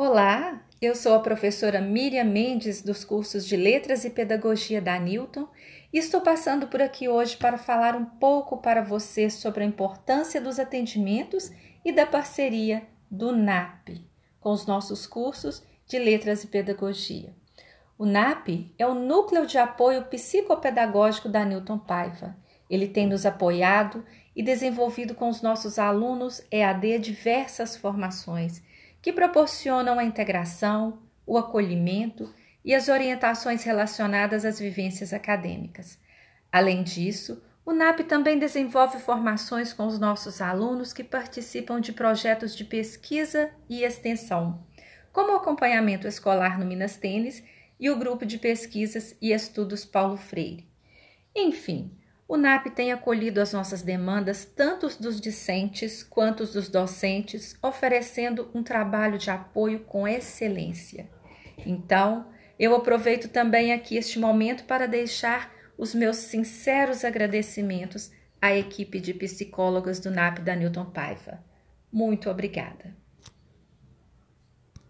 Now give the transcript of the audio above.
Olá, eu sou a professora Miriam Mendes dos cursos de Letras e Pedagogia da Newton e estou passando por aqui hoje para falar um pouco para você sobre a importância dos atendimentos e da parceria do NAP com os nossos cursos de Letras e Pedagogia. O NAP é o Núcleo de Apoio Psicopedagógico da Newton Paiva. Ele tem nos apoiado e desenvolvido com os nossos alunos EAD diversas formações que proporcionam a integração, o acolhimento e as orientações relacionadas às vivências acadêmicas. Além disso, o NAP também desenvolve formações com os nossos alunos que participam de projetos de pesquisa e extensão, como o acompanhamento escolar no Minas Tênis e o grupo de pesquisas e estudos Paulo Freire. Enfim, o NAP tem acolhido as nossas demandas, tanto dos discentes quanto dos docentes, oferecendo um trabalho de apoio com excelência. Então, eu aproveito também aqui este momento para deixar os meus sinceros agradecimentos à equipe de psicólogas do NAP da Newton Paiva. Muito obrigada.